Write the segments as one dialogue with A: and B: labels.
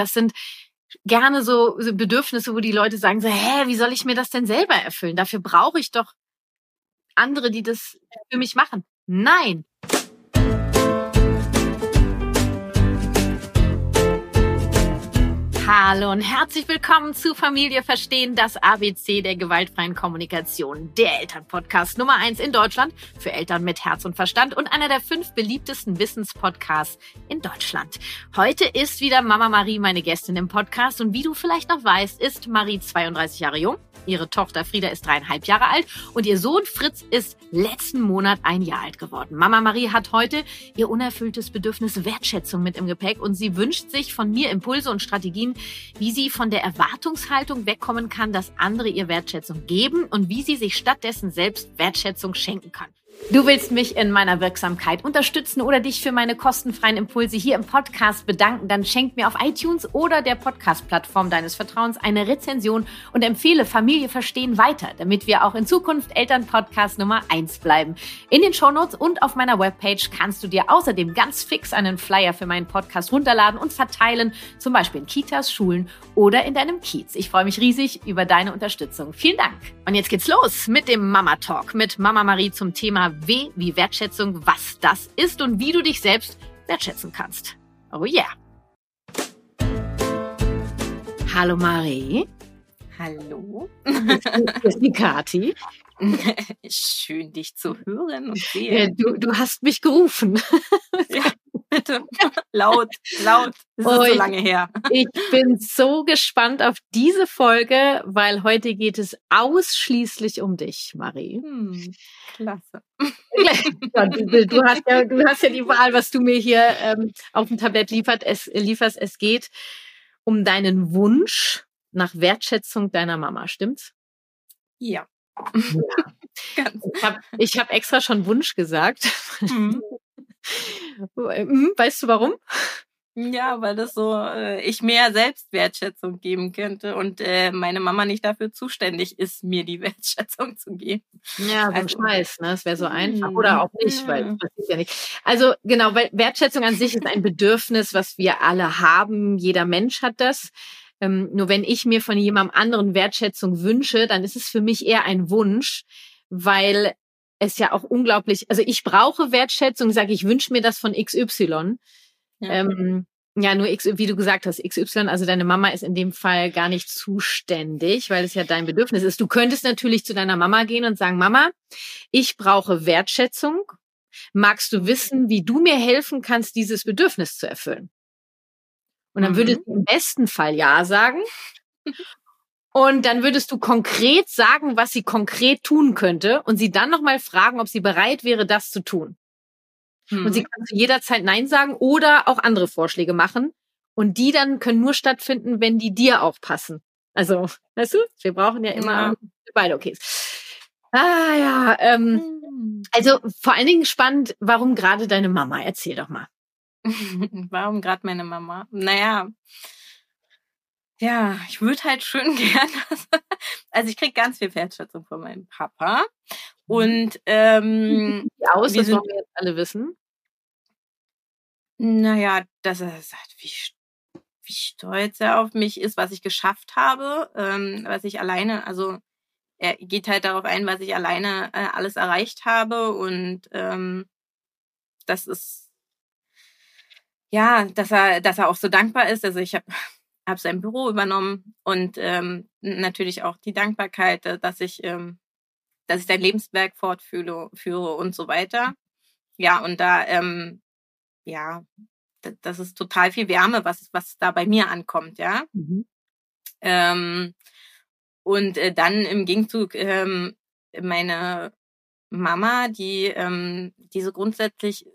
A: das sind gerne so, Bedürfnisse, wo die Leute sagen so, hä, wie soll ich mir das denn selber erfüllen? Dafür brauche ich doch andere, die das für mich machen. Nein. Hallo und herzlich willkommen zu Familie Verstehen, das ABC der gewaltfreien Kommunikation, der Elternpodcast Nummer eins in Deutschland für Eltern mit Herz und Verstand und einer der fünf beliebtesten Wissenspodcasts in Deutschland. Heute ist wieder Mama Marie meine Gästin im Podcast und wie du vielleicht noch weißt, ist Marie 32 Jahre jung Ihre Tochter Frieda ist dreieinhalb Jahre alt und ihr Sohn Fritz ist letzten Monat ein Jahr alt geworden. Mama Marie hat heute ihr unerfülltes Bedürfnis Wertschätzung mit im Gepäck und sie wünscht sich von mir Impulse und Strategien, wie sie von der Erwartungshaltung wegkommen kann, dass andere ihr Wertschätzung geben und wie sie sich stattdessen selbst Wertschätzung schenken kann. Du willst mich in meiner Wirksamkeit unterstützen oder dich für meine kostenfreien Impulse hier im Podcast bedanken, dann schenk mir auf iTunes oder der Podcast-Plattform deines Vertrauens eine Rezension und empfehle Familie verstehen weiter, damit wir auch in Zukunft Elternpodcast Nummer eins bleiben. In den Shownotes und auf meiner Webpage kannst du dir außerdem ganz fix einen Flyer für meinen Podcast runterladen und verteilen, zum Beispiel in Kitas, Schulen oder in deinem Kiez. Ich freue mich riesig über deine Unterstützung. Vielen Dank. Und jetzt geht's los mit dem Mama Talk mit Mama Marie zum Thema W wie Wertschätzung, was das ist und wie du dich selbst wertschätzen kannst. Oh yeah. Hallo Marie.
B: Hallo.
A: Hier ist die Kati.
B: Schön, dich zu hören und sehen.
A: Du, du hast mich gerufen.
B: Ja, bitte. laut, laut. Das ist oh, so lange her.
A: Ich bin so gespannt auf diese Folge, weil heute geht es ausschließlich um dich, Marie. Hm,
B: klasse.
A: Du, du, hast ja, du hast ja die Wahl, was du mir hier ähm, auf dem Tablett liefert, es, lieferst. Es geht um deinen Wunsch nach Wertschätzung deiner Mama, stimmt's?
B: Ja.
A: ja. Ich habe hab extra schon Wunsch gesagt. Mhm. Hm, weißt du warum?
B: Ja, weil das so äh, ich mehr Selbstwertschätzung geben könnte und äh, meine Mama nicht dafür zuständig ist, mir die Wertschätzung zu geben.
A: Ja, so also, Scheiß, ne? Das wäre so einfach. Oder mhm. auch nicht, weil das passiert ja nicht. Also genau, weil Wertschätzung an sich ist ein Bedürfnis, was wir alle haben. Jeder Mensch hat das. Ähm, nur wenn ich mir von jemandem anderen Wertschätzung wünsche, dann ist es für mich eher ein Wunsch, weil es ja auch unglaublich, also ich brauche Wertschätzung, sage ich wünsche mir das von XY. Ja. Ähm, ja, nur X, wie du gesagt hast, XY, also deine Mama ist in dem Fall gar nicht zuständig, weil es ja dein Bedürfnis ist. Du könntest natürlich zu deiner Mama gehen und sagen, Mama, ich brauche Wertschätzung. Magst du wissen, wie du mir helfen kannst, dieses Bedürfnis zu erfüllen? Und dann mhm. würdest du im besten Fall Ja sagen. Und dann würdest du konkret sagen, was sie konkret tun könnte und sie dann nochmal fragen, ob sie bereit wäre, das zu tun. Mhm. Und sie kann zu jederzeit Nein sagen oder auch andere Vorschläge machen. Und die dann können nur stattfinden, wenn die dir auch passen. Also, weißt du, wir brauchen ja immer ja. beide Okays. Ah ja, ähm, mhm. also vor allen Dingen spannend, warum gerade deine Mama? Erzähl doch mal.
B: warum gerade meine Mama? Naja, ja, ich würde halt schön gern. also ich krieg ganz viel Wertschätzung von meinem Papa. Mhm. Und ähm,
A: Wie aus, das wollen wir jetzt alle wissen.
B: Naja, dass er sagt, wie, wie stolz er auf mich ist, was ich geschafft habe, ähm, was ich alleine, also er geht halt darauf ein, was ich alleine äh, alles erreicht habe und ähm, das ist ja, dass er, dass er auch so dankbar ist. Also ich habe habe sein Büro übernommen und ähm, natürlich auch die Dankbarkeit, äh, dass ich, ähm, dass ich sein Lebenswerk fortführe führe und so weiter. Ja, und da, ähm, ja, das ist total viel Wärme, was, was da bei mir ankommt, ja. Mhm. Ähm, und äh, dann im Gegenzug ähm, meine Mama, die ähm, diese grundsätzlich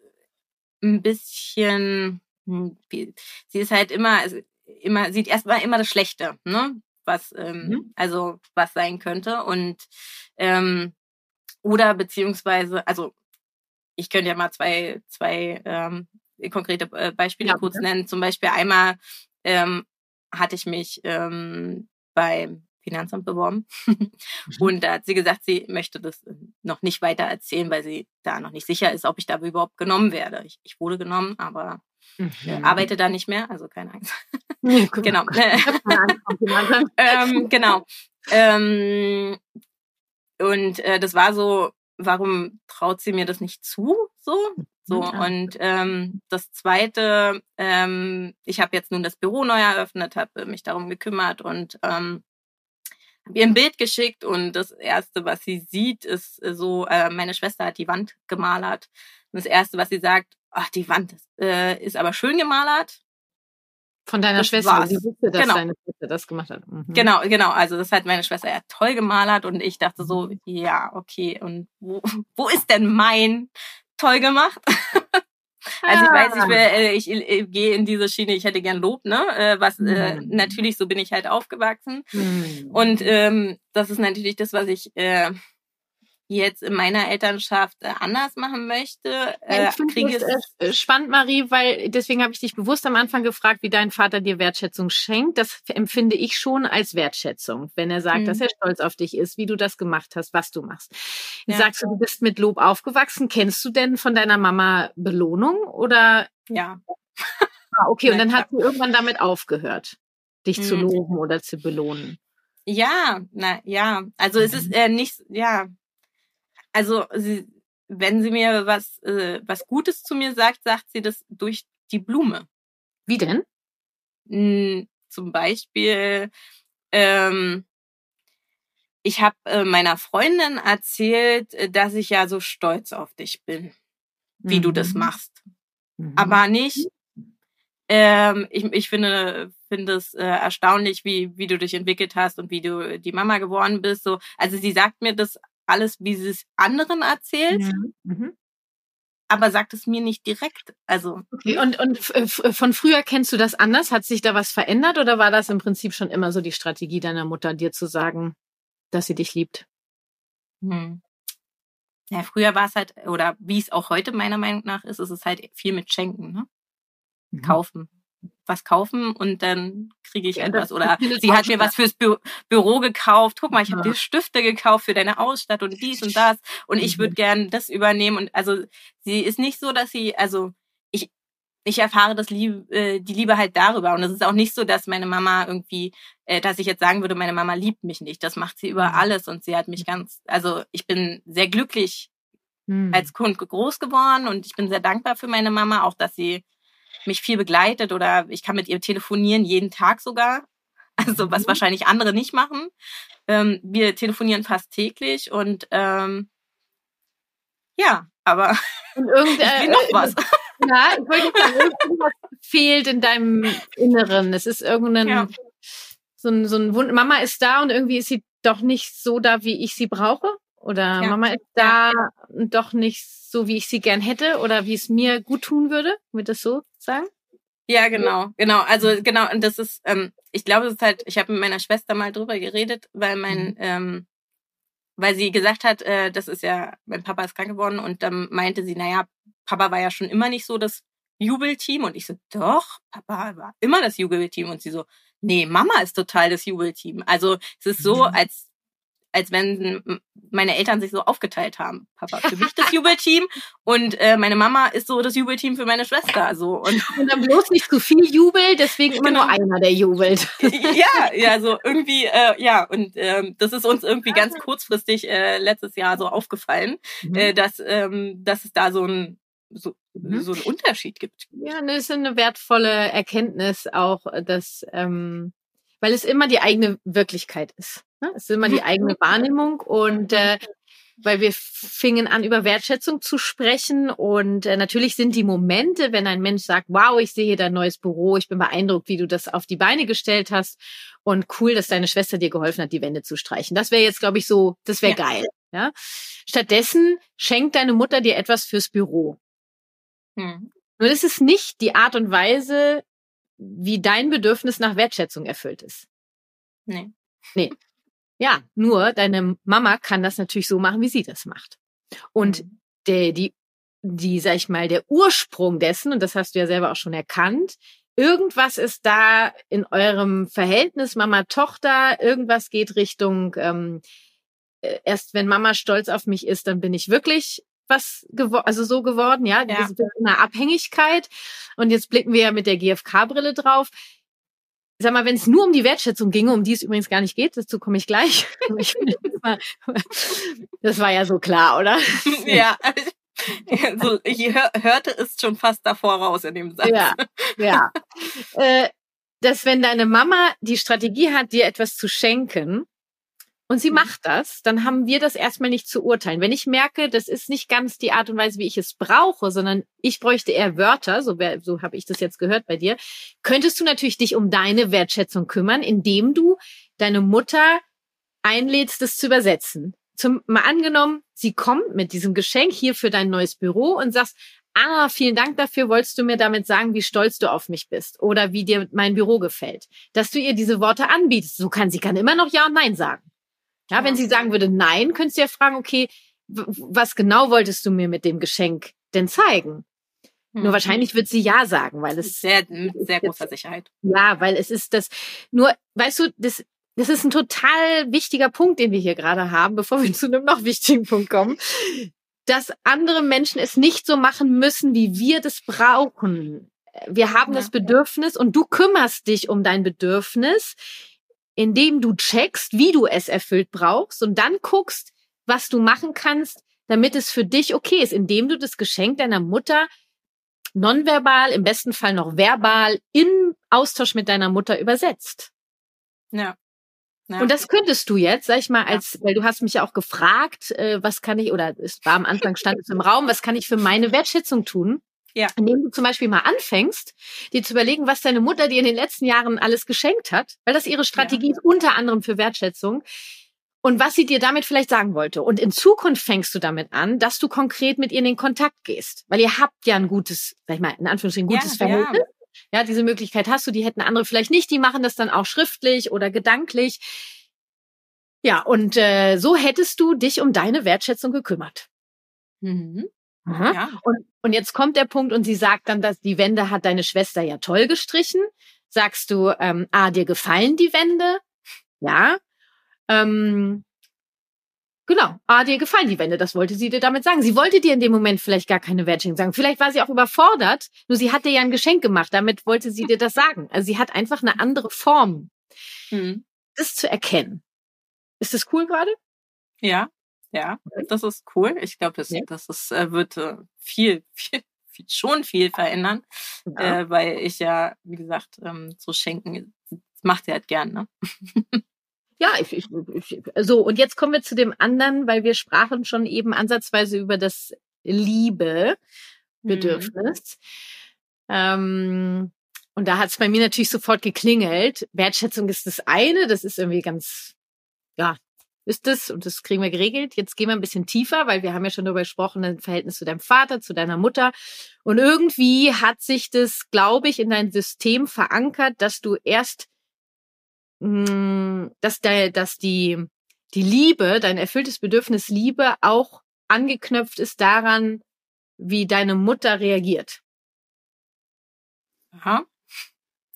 B: ein bisschen, hm, sie ist halt immer, also immer, sieht erstmal immer das Schlechte, ne? Was, ähm, mhm. also was sein könnte. Und ähm, oder beziehungsweise, also ich könnte ja mal zwei, zwei ähm, konkrete äh, Beispiele ja, kurz nennen. Zum Beispiel einmal ähm, hatte ich mich ähm, beim Finanzamt beworben. mhm. Und da hat sie gesagt, sie möchte das noch nicht weiter erzählen, weil sie da noch nicht sicher ist, ob ich da überhaupt genommen werde. Ich, ich wurde genommen, aber mhm. arbeite da nicht mehr, also keine Angst. genau. ähm, genau. Ähm, und äh, das war so, warum traut sie mir das nicht zu? So, so und ähm, das Zweite, ähm, ich habe jetzt nun das Büro neu eröffnet, habe mich darum gekümmert und ähm, habe ihr ein Bild geschickt und das erste, was sie sieht, ist so: äh, Meine Schwester hat die Wand gemalert. Und das erste, was sie sagt: Ach, die Wand ist, äh, ist aber schön gemalert.
A: Von deiner das Schwester, war's. sie wusste, dass genau. deine Schwester das gemacht hat.
B: Mhm. Genau, genau. Also das hat meine Schwester ja toll gemalert und ich dachte so, mhm. ja, okay, und wo, wo ist denn mein toll gemacht? also ich weiß, ich, will, äh, ich, ich gehe in diese Schiene, ich hätte gern Lob, ne? Äh, was äh, mhm. natürlich, so bin ich halt aufgewachsen. Mhm. Und ähm, das ist natürlich das, was ich äh, jetzt in meiner Elternschaft äh, anders machen möchte.
A: Äh, ich kriege es spannend, Marie, weil deswegen habe ich dich bewusst am Anfang gefragt, wie dein Vater dir Wertschätzung schenkt. Das empfinde ich schon als Wertschätzung, wenn er sagt, mhm. dass er stolz auf dich ist, wie du das gemacht hast, was du machst. Ja. Sagst du, du bist mit Lob aufgewachsen. Kennst du denn von deiner Mama Belohnung oder?
B: Ja.
A: ah, okay, und dann hat sie irgendwann damit aufgehört, dich mhm. zu loben oder zu belohnen.
B: Ja, na ja, also es ist mhm. äh, nicht, ja, also sie, wenn sie mir was, äh, was Gutes zu mir sagt, sagt sie das durch die Blume.
A: Wie denn?
B: Hm, zum Beispiel, ähm, ich habe äh, meiner Freundin erzählt, äh, dass ich ja so stolz auf dich bin, wie mhm. du das mhm. machst. Mhm. Aber nicht, ähm, ich, ich finde, finde es äh, erstaunlich, wie, wie du dich entwickelt hast und wie du die Mama geworden bist. So, also sie sagt mir das alles, wie sie es anderen erzählt. Mhm. mhm. Aber sagt es mir nicht direkt. Also.
A: Okay. Und, und von früher kennst du das anders? Hat sich da was verändert oder war das im Prinzip schon immer so die Strategie deiner Mutter, dir zu sagen, dass sie dich liebt?
B: Hm. Ja, früher war es halt, oder wie es auch heute meiner Meinung nach ist, ist es halt viel mit Schenken, ne? Mhm. Kaufen was kaufen und dann kriege ich ja, etwas. Oder sie hat mir was fürs Bü Büro gekauft. Guck mal, ich habe dir Stifte gekauft für deine Ausstattung und dies und das. Und ich würde mhm. gern das übernehmen. Und also sie ist nicht so, dass sie, also ich, ich erfahre das Liebe, äh, die Liebe halt darüber. Und es ist auch nicht so, dass meine Mama irgendwie, äh, dass ich jetzt sagen würde, meine Mama liebt mich nicht. Das macht sie über mhm. alles und sie hat mich ganz, also ich bin sehr glücklich hm. als Kind groß geworden und ich bin sehr dankbar für meine Mama, auch dass sie mich viel begleitet oder ich kann mit ihr telefonieren, jeden Tag sogar. Also was mhm. wahrscheinlich andere nicht machen. Ähm, wir telefonieren fast täglich und ähm, ja, aber
A: und irgendein, noch was. Ja, ich wollte sagen, irgendwas fehlt in deinem Inneren. Es ist irgendein ja. so ein, so ein Wund. Mama ist da und irgendwie ist sie doch nicht so da, wie ich sie brauche. Oder ja. Mama ist da ja. doch nicht so, wie ich sie gern hätte oder wie es mir gut tun würde. Wird das so sagen?
B: Ja, genau, genau. Also genau, und das ist, ähm, ich glaube, das ist halt, ich habe mit meiner Schwester mal drüber geredet, weil mein, mhm. ähm, weil sie gesagt hat, äh, das ist ja, mein Papa ist krank geworden und dann meinte sie, naja, Papa war ja schon immer nicht so das Jubelteam und ich so, doch, Papa war immer das Jubelteam und sie so, nee, Mama ist total das Jubelteam. Also es ist so, mhm. als als wenn meine Eltern sich so aufgeteilt haben. Papa für mich das Jubelteam und äh, meine Mama ist so das Jubelteam für meine Schwester. So und,
A: und dann bloß nicht zu viel Jubel, deswegen immer genau. nur einer, der jubelt.
B: ja, ja, so irgendwie, äh, ja und ähm, das ist uns irgendwie ganz kurzfristig äh, letztes Jahr so aufgefallen, mhm. äh, dass ähm, dass es da so ein so, mhm. so einen Unterschied gibt.
A: Ja, das ist eine wertvolle Erkenntnis auch, dass ähm, weil es immer die eigene Wirklichkeit ist. Ne? Es ist immer die eigene Wahrnehmung und äh, weil wir fingen an, über Wertschätzung zu sprechen. Und äh, natürlich sind die Momente, wenn ein Mensch sagt, wow, ich sehe hier dein neues Büro, ich bin beeindruckt, wie du das auf die Beine gestellt hast. Und cool, dass deine Schwester dir geholfen hat, die Wände zu streichen. Das wäre jetzt, glaube ich, so, das wäre ja. geil. Ja? Stattdessen schenkt deine Mutter dir etwas fürs Büro. Hm. Nur das ist nicht die Art und Weise, wie dein Bedürfnis nach Wertschätzung erfüllt ist.
B: Nee.
A: Nee. Ja, nur deine Mama kann das natürlich so machen, wie sie das macht. Und mhm. der, die, die, sag ich mal, der Ursprung dessen, und das hast du ja selber auch schon erkannt, irgendwas ist da in eurem Verhältnis Mama-Tochter, irgendwas geht Richtung, ähm, äh, erst wenn Mama stolz auf mich ist, dann bin ich wirklich was geworden, also so geworden, ja, ja. eine Abhängigkeit. Und jetzt blicken wir ja mit der GfK-Brille drauf. sag mal, wenn es nur um die Wertschätzung ginge, um die es übrigens gar nicht geht, dazu komme ich gleich. das war ja so klar, oder?
B: Ja. Also ich hörte es schon fast davor raus in dem Satz.
A: Ja, ja. Äh, dass wenn deine Mama die Strategie hat, dir etwas zu schenken, und sie mhm. macht das, dann haben wir das erstmal nicht zu urteilen. Wenn ich merke, das ist nicht ganz die Art und Weise, wie ich es brauche, sondern ich bräuchte eher Wörter, so, so habe ich das jetzt gehört bei dir, könntest du natürlich dich um deine Wertschätzung kümmern, indem du deine Mutter einlädst, das zu übersetzen. Zum, mal angenommen, sie kommt mit diesem Geschenk hier für dein neues Büro und sagst, ah, vielen Dank dafür, wolltest du mir damit sagen, wie stolz du auf mich bist oder wie dir mein Büro gefällt. Dass du ihr diese Worte anbietest. So kann sie kann immer noch Ja und Nein sagen. Ja, wenn sie sagen würde Nein, könntest du ja fragen, okay, was genau wolltest du mir mit dem Geschenk denn zeigen? Hm. Nur wahrscheinlich wird sie ja sagen, weil es
B: sehr mit sehr großer Sicherheit.
A: Ja, weil es ist das nur, weißt du, das das ist ein total wichtiger Punkt, den wir hier gerade haben, bevor wir zu einem noch wichtigen Punkt kommen, dass andere Menschen es nicht so machen müssen, wie wir das brauchen. Wir haben ja. das Bedürfnis und du kümmerst dich um dein Bedürfnis indem du checkst, wie du es erfüllt brauchst und dann guckst, was du machen kannst, damit es für dich okay ist, indem du das Geschenk deiner Mutter nonverbal, im besten Fall noch verbal, in Austausch mit deiner Mutter übersetzt.
B: Ja.
A: ja. Und das könntest du jetzt, sag ich mal, als, ja. weil du hast mich ja auch gefragt, äh, was kann ich, oder es war am Anfang stand es im Raum, was kann ich für meine Wertschätzung tun? Ja. Indem du zum Beispiel mal anfängst, dir zu überlegen, was deine Mutter dir in den letzten Jahren alles geschenkt hat, weil das ihre Strategie ja. ist, unter anderem für Wertschätzung. Und was sie dir damit vielleicht sagen wollte. Und in Zukunft fängst du damit an, dass du konkret mit ihr in den Kontakt gehst. Weil ihr habt ja ein gutes, sag ich mal, in Anführungsstrichen gutes ja, Verhältnis. Ja. ja, diese Möglichkeit hast du, die hätten andere vielleicht nicht, die machen das dann auch schriftlich oder gedanklich. Ja, und äh, so hättest du dich um deine Wertschätzung gekümmert. Mhm. Ja. Und, und jetzt kommt der Punkt und sie sagt dann, dass die Wände hat deine Schwester ja toll gestrichen. Sagst du, ähm, ah, dir gefallen die Wände? Ja. Ähm, genau, ah, dir gefallen die Wände, das wollte sie dir damit sagen. Sie wollte dir in dem Moment vielleicht gar keine Wertschätzung sagen. Vielleicht war sie auch überfordert, nur sie hat dir ja ein Geschenk gemacht, damit wollte sie dir das sagen. Also sie hat einfach eine andere Form, mhm. das zu erkennen. Ist das cool gerade?
B: Ja, ja, das ist cool. Ich glaube, das, ja. das ist, äh, wird äh, viel, viel, viel, schon viel verändern, ja. äh, weil ich ja, wie gesagt, ähm, so schenken, macht sie halt gern, ne?
A: Ja, ich, ich, ich, so, und jetzt kommen wir zu dem anderen, weil wir sprachen schon eben ansatzweise über das Liebe-Bedürfnis. Mhm. Ähm, und da hat es bei mir natürlich sofort geklingelt. Wertschätzung ist das eine, das ist irgendwie ganz, ja, ist es und das kriegen wir geregelt. Jetzt gehen wir ein bisschen tiefer, weil wir haben ja schon darüber gesprochen, ein Verhältnis zu deinem Vater, zu deiner Mutter. Und irgendwie hat sich das, glaube ich, in dein System verankert, dass du erst, mh, hm, dass, der, dass die, die Liebe, dein erfülltes Bedürfnis Liebe auch angeknöpft ist daran, wie deine Mutter reagiert.
B: Aha.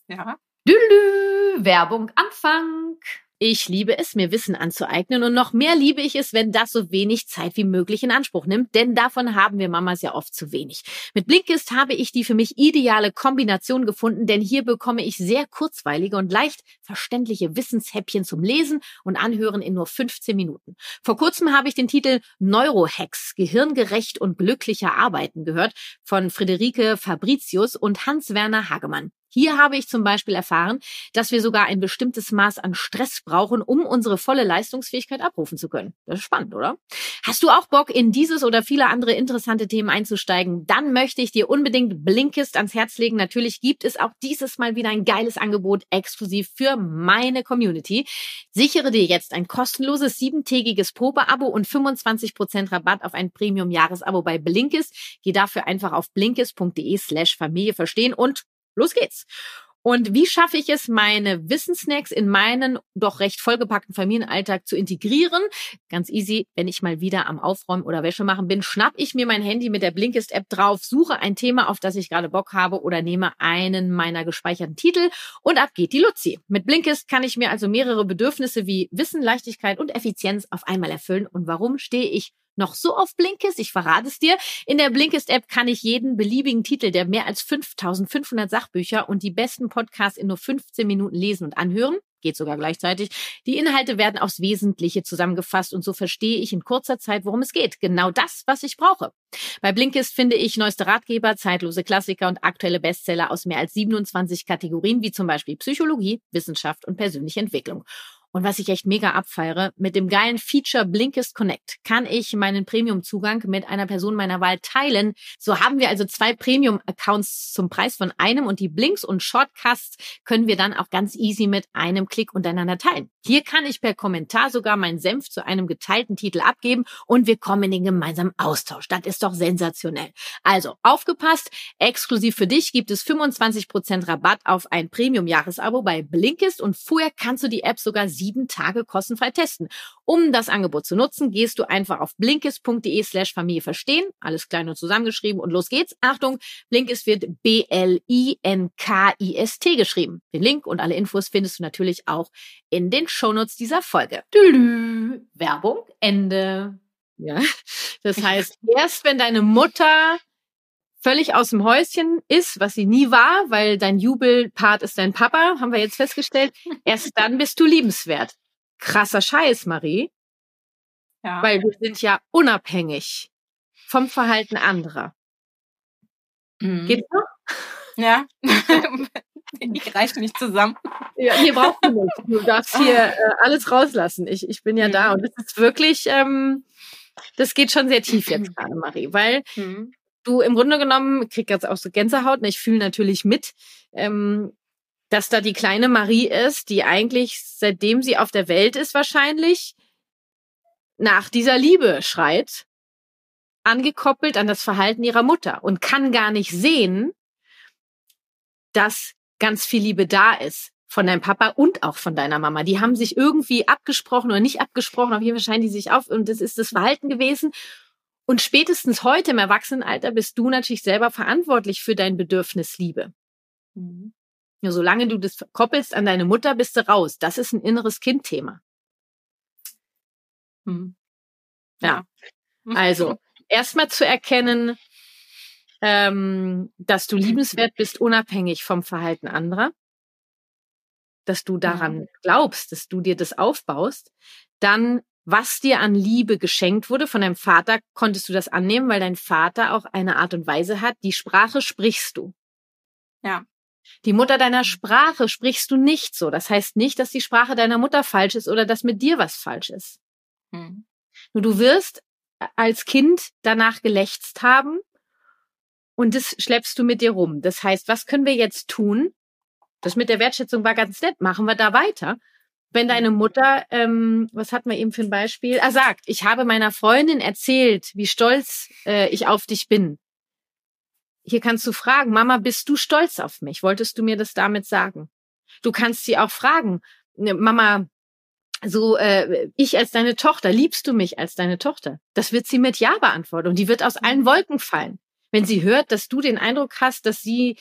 B: Ja.
A: Dülü, Werbung Anfang. Ich liebe es, mir Wissen anzueignen und noch mehr liebe ich es, wenn das so wenig Zeit wie möglich in Anspruch nimmt, denn davon haben wir Mamas ja oft zu wenig. Mit Blinkist habe ich die für mich ideale Kombination gefunden, denn hier bekomme ich sehr kurzweilige und leicht verständliche Wissenshäppchen zum Lesen und Anhören in nur 15 Minuten. Vor kurzem habe ich den Titel Neurohacks, gehirngerecht und glücklicher Arbeiten gehört von Friederike Fabricius und Hans-Werner Hagemann. Hier habe ich zum Beispiel erfahren, dass wir sogar ein bestimmtes Maß an Stress brauchen, um unsere volle Leistungsfähigkeit abrufen zu können. Das ist spannend, oder? Hast du auch Bock, in dieses oder viele andere interessante Themen einzusteigen? Dann möchte ich dir unbedingt Blinkist ans Herz legen. Natürlich gibt es auch dieses Mal wieder ein geiles Angebot exklusiv für meine Community. Sichere dir jetzt ein kostenloses siebentägiges Probeabo und 25% Rabatt auf ein Premium-Jahresabo bei Blinkist. Geh dafür einfach auf blinkist.de slash Familie verstehen und los geht's. Und wie schaffe ich es, meine Wissensnacks in meinen doch recht vollgepackten Familienalltag zu integrieren? Ganz easy, wenn ich mal wieder am Aufräumen oder Wäsche machen bin, schnapp ich mir mein Handy mit der Blinkist-App drauf, suche ein Thema, auf das ich gerade Bock habe oder nehme einen meiner gespeicherten Titel und ab geht die Luzi. Mit Blinkist kann ich mir also mehrere Bedürfnisse wie Wissen, Leichtigkeit und Effizienz auf einmal erfüllen. Und warum stehe ich noch so auf Blinkist? Ich verrate es dir. In der Blinkist-App kann ich jeden beliebigen Titel der mehr als 5500 Sachbücher und die besten Podcasts in nur 15 Minuten lesen und anhören geht sogar gleichzeitig. Die Inhalte werden aufs Wesentliche zusammengefasst und so verstehe ich in kurzer Zeit, worum es geht. Genau das, was ich brauche. Bei Blinkist finde ich neueste Ratgeber, zeitlose Klassiker und aktuelle Bestseller aus mehr als 27 Kategorien, wie zum Beispiel Psychologie, Wissenschaft und persönliche Entwicklung. Und was ich echt mega abfeiere, mit dem geilen Feature Blinkist Connect kann ich meinen Premium-Zugang mit einer Person meiner Wahl teilen. So haben wir also zwei Premium-Accounts zum Preis von einem und die Blinks und Shortcasts können wir dann auch ganz easy mit einem Klick untereinander teilen. Hier kann ich per Kommentar sogar meinen Senf zu einem geteilten Titel abgeben und wir kommen in den gemeinsamen Austausch. Das ist doch sensationell. Also aufgepasst, exklusiv für dich gibt es 25% Rabatt auf ein Premium-Jahresabo bei Blinkist und vorher kannst du die App sogar sieben Tage kostenfrei testen. Um das Angebot zu nutzen, gehst du einfach auf blinkist.de slash Familie verstehen, alles klein und zusammengeschrieben und los geht's. Achtung, Blinkist wird B-L-I-N-K-I-S-T geschrieben. Den Link und alle Infos findest du natürlich auch in den Shownotes dieser Folge. Tülü. Werbung, Ende. Ja, das heißt, erst wenn deine Mutter völlig aus dem Häuschen ist, was sie nie war, weil dein Jubelpart ist dein Papa, haben wir jetzt festgestellt. Erst dann bist du liebenswert. Krasser Scheiß, Marie. Ja. Weil wir sind ja unabhängig vom Verhalten anderer.
B: Mhm. Geht's noch? Ja. ich reiche mich zusammen.
A: Ja, hier brauchst du nicht. Du darfst hier äh, alles rauslassen. Ich, ich bin ja mhm. da und das ist wirklich, ähm, das geht schon sehr tief jetzt gerade, Marie, weil mhm du im Grunde genommen, ich krieg jetzt auch so Gänsehaut, ne, ich fühle natürlich mit, ähm, dass da die kleine Marie ist, die eigentlich, seitdem sie auf der Welt ist wahrscheinlich, nach dieser Liebe schreit, angekoppelt an das Verhalten ihrer Mutter und kann gar nicht sehen, dass ganz viel Liebe da ist von deinem Papa und auch von deiner Mama. Die haben sich irgendwie abgesprochen oder nicht abgesprochen, auf jeden Fall scheinen die sich auf und das ist das Verhalten gewesen. Und spätestens heute im Erwachsenenalter bist du natürlich selber verantwortlich für dein Bedürfnis Liebe. Mhm. Ja, solange du das koppelst an deine Mutter, bist du raus. Das ist ein inneres Kindthema. Mhm. Ja. Also, erstmal zu erkennen, ähm, dass du liebenswert bist, unabhängig vom Verhalten anderer. Dass du daran glaubst, dass du dir das aufbaust. Dann was dir an Liebe geschenkt wurde von deinem Vater, konntest du das annehmen, weil dein Vater auch eine Art und Weise hat. Die Sprache sprichst du.
B: Ja.
A: Die Mutter deiner Sprache sprichst du nicht so. Das heißt nicht, dass die Sprache deiner Mutter falsch ist oder dass mit dir was falsch ist. Hm. Nur du wirst als Kind danach gelächzt haben und das schleppst du mit dir rum. Das heißt, was können wir jetzt tun? Das mit der Wertschätzung war ganz nett. Machen wir da weiter. Wenn deine Mutter, ähm, was hatten wir eben für ein Beispiel? Er sagt, ich habe meiner Freundin erzählt, wie stolz äh, ich auf dich bin. Hier kannst du fragen, Mama, bist du stolz auf mich? Wolltest du mir das damit sagen? Du kannst sie auch fragen, ne, Mama, so äh, ich als deine Tochter, liebst du mich als deine Tochter? Das wird sie mit Ja beantworten und die wird aus allen Wolken fallen. Wenn sie hört, dass du den Eindruck hast, dass sie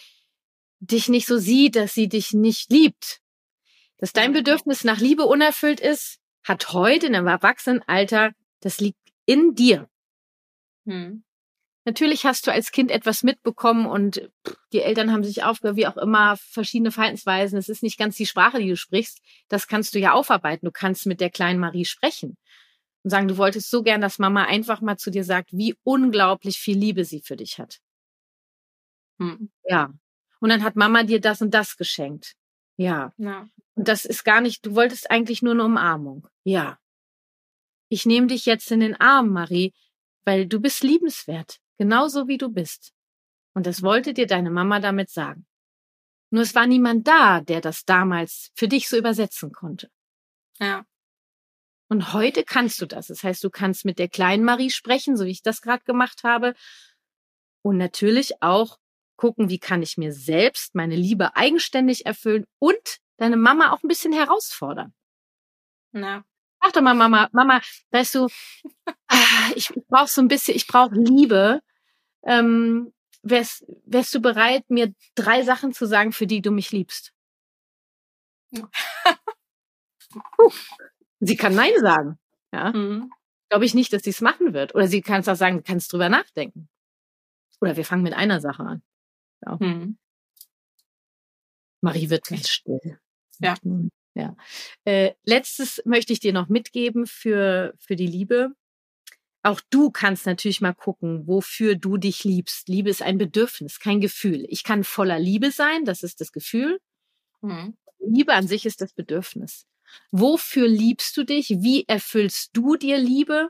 A: dich nicht so sieht, dass sie dich nicht liebt, dass dein Bedürfnis nach Liebe unerfüllt ist, hat heute in einem Erwachsenenalter, das liegt in dir. Hm. Natürlich hast du als Kind etwas mitbekommen und die Eltern haben sich aufgehört, wie auch immer, verschiedene Verhaltensweisen. Es ist nicht ganz die Sprache, die du sprichst. Das kannst du ja aufarbeiten. Du kannst mit der kleinen Marie sprechen und sagen, du wolltest so gern, dass Mama einfach mal zu dir sagt, wie unglaublich viel Liebe sie für dich hat. Hm. Ja. Und dann hat Mama dir das und das geschenkt. Ja. ja. Und das ist gar nicht, du wolltest eigentlich nur eine Umarmung. Ja. Ich nehme dich jetzt in den Arm, Marie, weil du bist liebenswert, genauso wie du bist. Und das wollte dir deine Mama damit sagen. Nur es war niemand da, der das damals für dich so übersetzen konnte.
B: Ja.
A: Und heute kannst du das. Das heißt, du kannst mit der kleinen Marie sprechen, so wie ich das gerade gemacht habe. Und natürlich auch gucken, wie kann ich mir selbst meine Liebe eigenständig erfüllen und deine Mama auch ein bisschen herausfordern.
B: Na.
A: Sag doch mal, Mama, Mama, weißt du, ah, ich brauche so ein bisschen, ich brauche Liebe. Ähm, wärst, wärst du bereit, mir drei Sachen zu sagen, für die du mich liebst? uh, sie kann Nein sagen. Ja. Mhm. glaube ich nicht, dass sie es machen wird. Oder sie kann es auch sagen, du kannst drüber nachdenken. Oder wir fangen mit einer Sache an. Ja. Hm. Marie wird ganz still.
B: Ja.
A: ja. Äh, letztes möchte ich dir noch mitgeben für, für die Liebe. Auch du kannst natürlich mal gucken, wofür du dich liebst. Liebe ist ein Bedürfnis, kein Gefühl. Ich kann voller Liebe sein, das ist das Gefühl. Mhm. Liebe an sich ist das Bedürfnis. Wofür liebst du dich? Wie erfüllst du dir Liebe?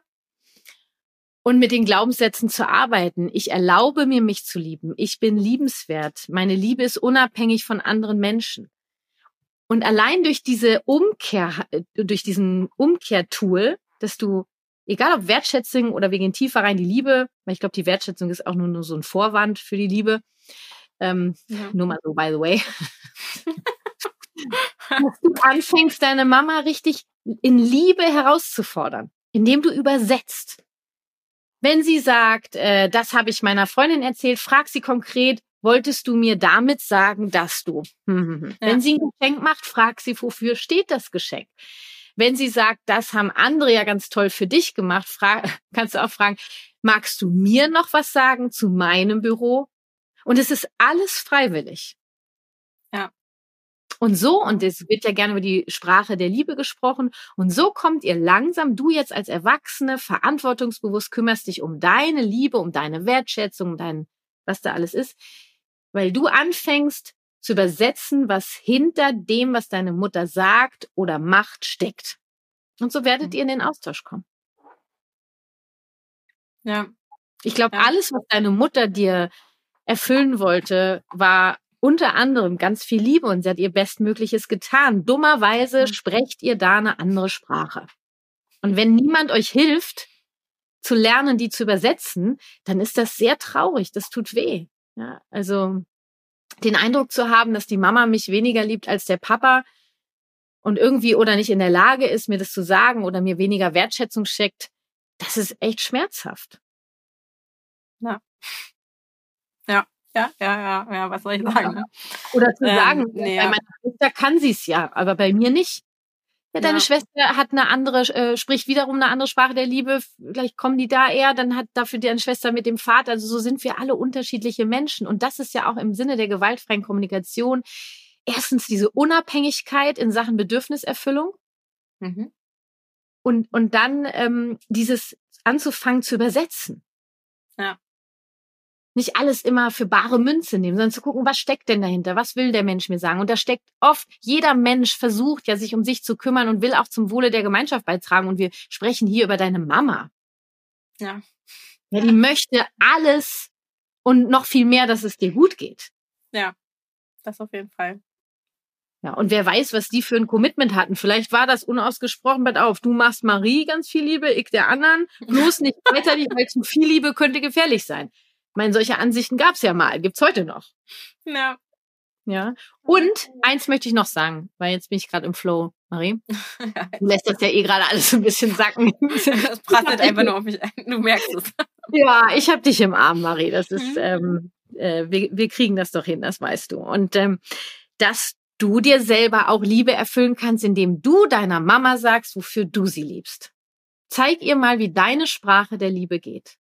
A: Und mit den Glaubenssätzen zu arbeiten. Ich erlaube mir, mich zu lieben. Ich bin liebenswert. Meine Liebe ist unabhängig von anderen Menschen. Und allein durch diese Umkehr, durch diesen Umkehrtool, dass du, egal ob Wertschätzung oder wegen tiefer rein die Liebe, weil ich glaube, die Wertschätzung ist auch nur, nur so ein Vorwand für die Liebe. Ähm, ja. Nur mal so, by the way. dass du anfängst, deine Mama richtig in Liebe herauszufordern, indem du übersetzt. Wenn sie sagt, äh, das habe ich meiner Freundin erzählt, frag sie konkret, wolltest du mir damit sagen, dass du. Ja. Wenn sie ein Geschenk macht, frag sie, wofür steht das Geschenk. Wenn sie sagt, das haben andere ja ganz toll für dich gemacht, kannst du auch fragen, magst du mir noch was sagen zu meinem Büro? Und es ist alles freiwillig. Und so, und es wird ja gerne über die Sprache der Liebe gesprochen, und so kommt ihr langsam, du jetzt als Erwachsene, verantwortungsbewusst kümmerst dich um deine Liebe, um deine Wertschätzung, um dein, was da alles ist, weil du anfängst zu übersetzen, was hinter dem, was deine Mutter sagt oder macht, steckt. Und so werdet ihr in den Austausch kommen.
B: Ja.
A: Ich glaube, ja. alles, was deine Mutter dir erfüllen wollte, war unter anderem ganz viel Liebe und sie hat ihr Bestmögliches getan. Dummerweise mhm. sprecht ihr da eine andere Sprache. Und wenn niemand euch hilft, zu lernen, die zu übersetzen, dann ist das sehr traurig. Das tut weh. Ja, also den Eindruck zu haben, dass die Mama mich weniger liebt als der Papa und irgendwie oder nicht in der Lage ist, mir das zu sagen oder mir weniger Wertschätzung schickt, das ist echt schmerzhaft.
B: Ja. Ja. Ja, ja, ja, was soll ich sagen? Ne?
A: Oder zu ähm, sagen, nee, bei meiner Schwester kann sie es ja, aber bei mir nicht. Ja, deine ja. Schwester hat eine andere, äh, spricht wiederum eine andere Sprache der Liebe. Vielleicht kommen die da eher, dann hat dafür deine Schwester mit dem Vater. Also so sind wir alle unterschiedliche Menschen. Und das ist ja auch im Sinne der gewaltfreien Kommunikation. Erstens diese Unabhängigkeit in Sachen Bedürfniserfüllung. Mhm. Und, und dann ähm, dieses anzufangen zu übersetzen.
B: Ja
A: nicht alles immer für bare Münze nehmen, sondern zu gucken, was steckt denn dahinter? Was will der Mensch mir sagen? Und da steckt oft, jeder Mensch versucht ja, sich um sich zu kümmern und will auch zum Wohle der Gemeinschaft beitragen. Und wir sprechen hier über deine Mama.
B: Ja.
A: Ja, die möchte alles und noch viel mehr, dass es dir gut geht.
B: Ja, das auf jeden Fall.
A: Ja, und wer weiß, was die für ein Commitment hatten. Vielleicht war das unausgesprochen, pass auf, du machst Marie ganz viel Liebe, ich der anderen. Bloß nicht weiter, weil zu viel Liebe könnte gefährlich sein meine, solche Ansichten gab es ja mal, gibt's heute noch.
B: Ja.
A: Ja. Und eins möchte ich noch sagen, weil jetzt bin ich gerade im Flow, Marie. Du lässt das ja eh gerade alles ein bisschen sacken.
B: Das prasselt einfach nur auf mich ein. Du merkst es.
A: Ja, ich habe dich im Arm, Marie. Das ist, mhm. ähm, äh, wir, wir kriegen das doch hin, das weißt du. Und ähm, dass du dir selber auch Liebe erfüllen kannst, indem du deiner Mama sagst, wofür du sie liebst. Zeig ihr mal, wie deine Sprache der Liebe geht.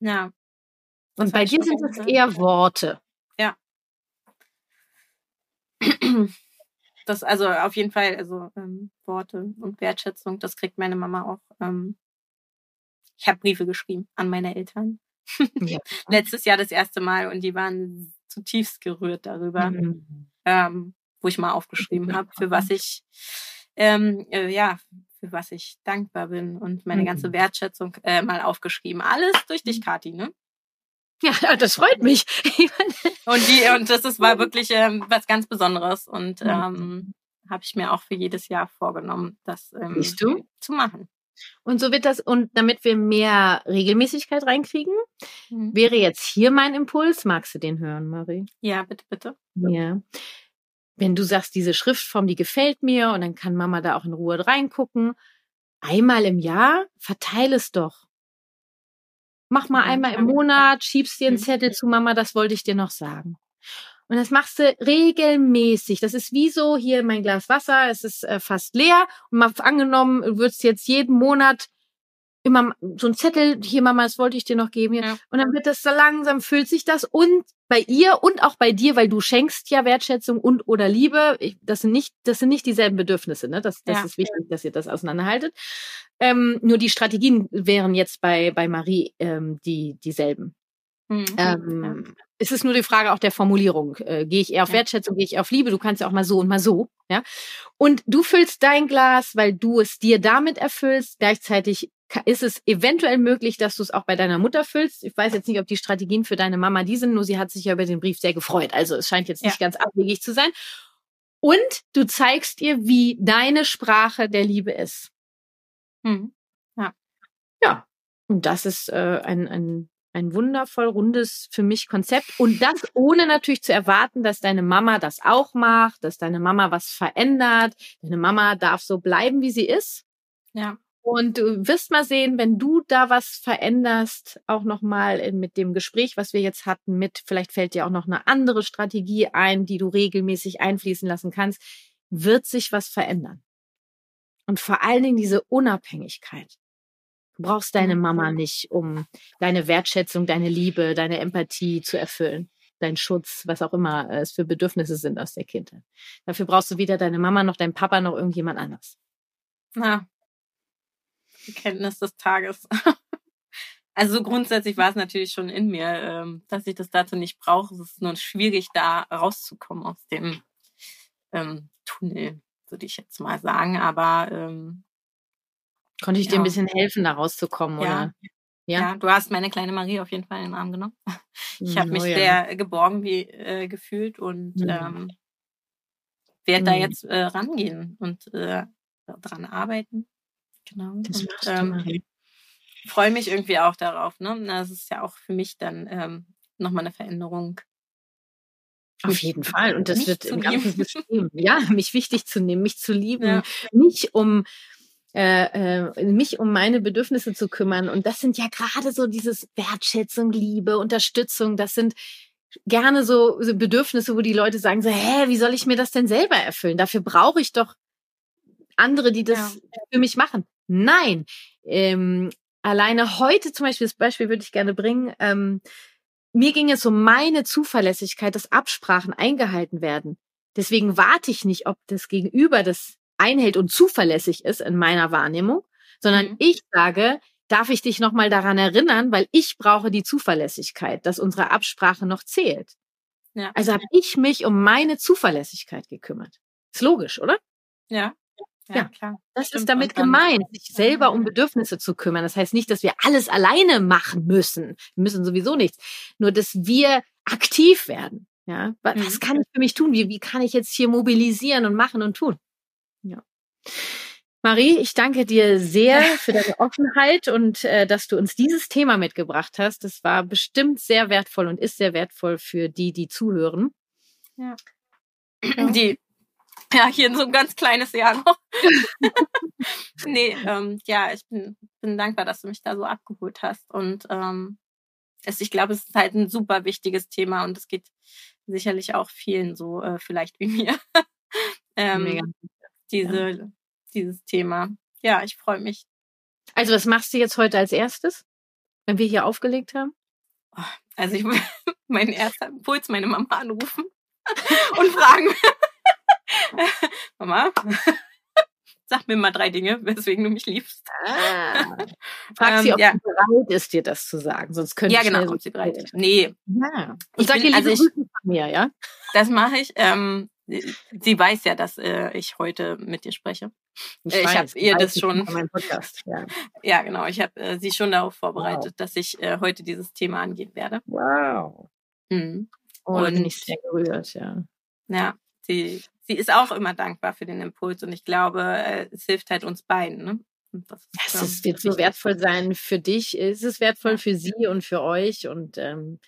B: Ja.
A: Und bei dir sind es eher Worte.
B: Ja. Das, also auf jeden Fall, also ähm, Worte und Wertschätzung, das kriegt meine Mama auch. Ähm, ich habe Briefe geschrieben an meine Eltern. Ja. Letztes Jahr das erste Mal und die waren zutiefst gerührt darüber, mhm. ähm, wo ich mal aufgeschrieben habe, für was ich ähm, äh, ja, für was ich dankbar bin und meine mhm. ganze Wertschätzung äh, mal aufgeschrieben. Alles durch dich, mhm. Kathi, ne?
A: Ja, das freut mich.
B: und die, und das ist, war wirklich ähm, was ganz Besonderes und ähm, habe ich mir auch für jedes Jahr vorgenommen, das ähm, zu machen.
A: Und so wird das, und damit wir mehr Regelmäßigkeit reinkriegen, mhm. wäre jetzt hier mein Impuls. Magst du den hören, Marie?
B: Ja, bitte, bitte.
A: Ja. Wenn du sagst, diese Schriftform, die gefällt mir und dann kann Mama da auch in Ruhe reingucken, einmal im Jahr verteile es doch. Mach mal einmal im Monat, schiebst dir einen. Zettel zu Mama, das wollte ich dir noch sagen. Und das machst du regelmäßig. Das ist wie so hier mein Glas Wasser, es ist äh, fast leer und mal angenommen, du würdest jetzt jeden Monat immer so ein Zettel, hier Mama, das wollte ich dir noch geben. Hier. Ja. Und dann wird das so langsam, füllt sich das und bei ihr und auch bei dir, weil du schenkst ja Wertschätzung und oder Liebe. Ich, das sind nicht, das sind nicht dieselben Bedürfnisse, ne? Das, das ja. ist wichtig, dass ihr das auseinanderhaltet. Ähm, nur die Strategien wären jetzt bei, bei Marie ähm, die, dieselben. Mhm. Ähm, ja. Es ist nur die Frage auch der Formulierung. Äh, gehe ich eher auf. Wertschätzung, gehe ich eher auf Liebe? Du kannst ja auch mal so und mal so. Ja. Und du füllst dein Glas, weil du es dir damit erfüllst. Gleichzeitig ist es eventuell möglich, dass du es auch bei deiner Mutter füllst. Ich weiß jetzt nicht, ob die Strategien für deine Mama die sind, nur sie hat sich ja über den Brief sehr gefreut. Also es scheint jetzt nicht ja. ganz abwegig zu sein. Und du zeigst ihr, wie deine Sprache der Liebe ist.
B: Mhm. Ja.
A: Ja. Und das ist äh, ein, ein, ein wundervoll rundes für mich Konzept. Und das ohne natürlich zu erwarten, dass deine Mama das auch macht, dass deine Mama was verändert. Deine Mama darf so bleiben, wie sie ist.
B: Ja.
A: Und du wirst mal sehen, wenn du da was veränderst, auch nochmal mit dem Gespräch, was wir jetzt hatten, mit, vielleicht fällt dir auch noch eine andere Strategie ein, die du regelmäßig einfließen lassen kannst, wird sich was verändern. Und vor allen Dingen diese Unabhängigkeit. Du brauchst deine mhm. Mama nicht, um deine Wertschätzung, deine Liebe, deine Empathie zu erfüllen. Dein Schutz, was auch immer es für Bedürfnisse sind aus der Kindheit. Dafür brauchst du weder deine Mama noch deinen Papa noch irgendjemand anders.
B: Na, Erkenntnis des Tages. Also grundsätzlich war es natürlich schon in mir, ähm, dass ich das dazu nicht brauche. Es ist nur schwierig, da rauszukommen aus dem ähm, Tunnel, würde ich jetzt mal sagen. Aber ähm,
A: konnte ich ja. dir ein bisschen helfen, da rauszukommen, ja. oder?
B: Ja? ja, du hast meine kleine Marie auf jeden Fall in den Arm genommen. Ich habe hm, mich oh, sehr geborgen wie, äh, gefühlt und mhm. ähm, werde mhm. da hm. jetzt äh, rangehen und äh, dran arbeiten. Genau. Das und, ähm, freue mich irgendwie auch darauf. Ne? Das ist ja auch für mich dann ähm, nochmal eine Veränderung.
A: Auf jeden Fall. Und das wird im ganzen System, ja, mich wichtig zu nehmen, mich zu lieben, ja. mich um äh, äh, mich um meine Bedürfnisse zu kümmern. Und das sind ja gerade so dieses Wertschätzung, Liebe, Unterstützung. Das sind gerne so, so Bedürfnisse, wo die Leute sagen so, hä, wie soll ich mir das denn selber erfüllen? Dafür brauche ich doch andere, die das ja. für mich machen. Nein. Ähm, alleine heute zum Beispiel, das Beispiel würde ich gerne bringen, ähm, mir ging es um meine Zuverlässigkeit, dass Absprachen eingehalten werden. Deswegen warte ich nicht, ob das Gegenüber das einhält und zuverlässig ist in meiner Wahrnehmung, sondern mhm. ich sage, darf ich dich nochmal daran erinnern, weil ich brauche die Zuverlässigkeit, dass unsere Absprache noch zählt. Ja. Also habe ich mich um meine Zuverlässigkeit gekümmert. Ist logisch, oder?
B: Ja.
A: Ja, klar. Das Stimmt. ist damit gemeint, sich selber um Bedürfnisse zu kümmern. Das heißt nicht, dass wir alles alleine machen müssen. Wir müssen sowieso nichts. Nur, dass wir aktiv werden. Ja, was mhm. kann ich für mich tun? Wie, wie kann ich jetzt hier mobilisieren und machen und tun? Ja. Marie, ich danke dir sehr für deine Offenheit und äh, dass du uns dieses Thema mitgebracht hast. Das war bestimmt sehr wertvoll und ist sehr wertvoll für die, die zuhören.
B: Ja. Die ja, hier so ein ganz kleines Jahr noch. nee, ähm, ja, ich bin, bin dankbar, dass du mich da so abgeholt hast. Und ähm, es, ich glaube, es ist halt ein super wichtiges Thema und es geht sicherlich auch vielen so, äh, vielleicht wie mir. ähm, Mega. Diese, ja. Dieses Thema. Ja, ich freue mich.
A: Also, was machst du jetzt heute als erstes, wenn wir hier aufgelegt haben?
B: Oh, also, ich mein erster Impuls, meine Mama anrufen und fragen, Mama, sag mir mal drei Dinge, weswegen du mich liebst.
A: Ah. Frag ähm, sie, ob ja. sie bereit ist, dir das zu sagen. Sonst könnte
B: ja, genau, ob sie bereit ist. Nee.
A: Ja. Und sag dir also ich, von mir, ja?
B: Das mache ich. Ähm, sie weiß ja, dass äh, ich heute mit dir spreche. Ich, äh, ich habe ihr das schon.
A: Podcast, ja.
B: ja, genau. Ich habe äh, sie schon darauf vorbereitet, wow. dass ich äh, heute dieses Thema angehen werde.
A: Wow.
B: Mhm.
A: Oh, und bin ich sehr gerührt, ja.
B: Ja, sie, sie ist auch immer dankbar für den Impuls und ich glaube, äh, es hilft halt uns beiden. Ne?
A: Das ist, ja, es wird so wertvoll sein für dich, es ist wertvoll für sie und für euch und ähm,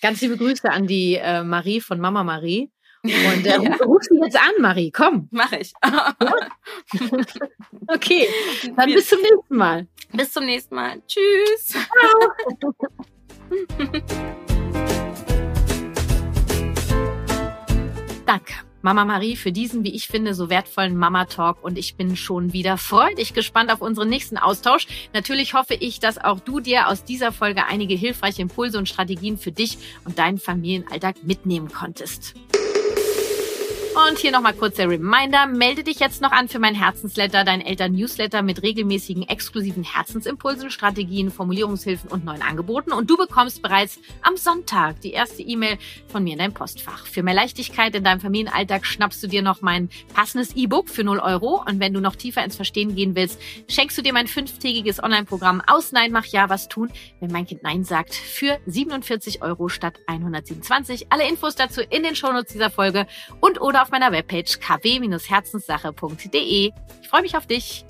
A: ganz liebe Grüße an die äh, Marie von Mama Marie. Und äh, ja. ruf sie jetzt an, Marie, komm.
B: Mach ich.
A: okay, dann bis zum nächsten Mal.
B: Bis zum nächsten Mal. Tschüss.
A: Danke Mama Marie, für diesen, wie ich finde, so wertvollen Mama Talk. Und ich bin schon wieder freudig gespannt auf unseren nächsten Austausch. Natürlich hoffe ich, dass auch du dir aus dieser Folge einige hilfreiche Impulse und Strategien für dich und deinen Familienalltag mitnehmen konntest. Und hier nochmal kurz der Reminder. Melde dich jetzt noch an für mein Herzensletter, dein Eltern-Newsletter mit regelmäßigen exklusiven Herzensimpulsen, Strategien, Formulierungshilfen und neuen Angeboten. Und du bekommst bereits am Sonntag die erste E-Mail von mir in dein Postfach. Für mehr Leichtigkeit in deinem Familienalltag schnappst du dir noch mein passendes E-Book für 0 Euro. Und wenn du noch tiefer ins Verstehen gehen willst, schenkst du dir mein fünftägiges Online-Programm aus Nein, mach ja, was tun, wenn mein Kind Nein sagt, für 47 Euro statt 127. Alle Infos dazu in den Shownotes dieser Folge und oder auf meiner Webpage kw-herzenssache.de. Ich freue mich auf dich.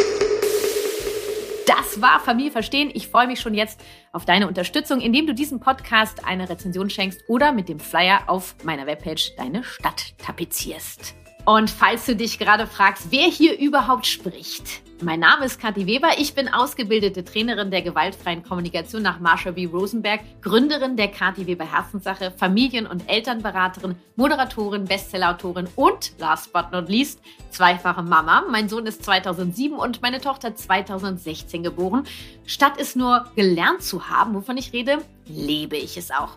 A: Das war Familie verstehen. Ich freue mich schon jetzt auf deine Unterstützung, indem du diesem Podcast eine Rezension schenkst oder mit dem Flyer auf meiner Webpage deine Stadt tapezierst. Und falls du dich gerade fragst, wer hier überhaupt spricht, mein Name ist Kathi Weber. Ich bin ausgebildete Trainerin der gewaltfreien Kommunikation nach Marsha B. Rosenberg, Gründerin der Kathi Weber Herzenssache, Familien- und Elternberaterin, Moderatorin, Bestsellerautorin und last but not least zweifache Mama. Mein Sohn ist 2007 und meine Tochter 2016 geboren. Statt es nur gelernt zu haben, wovon ich rede, lebe ich es auch.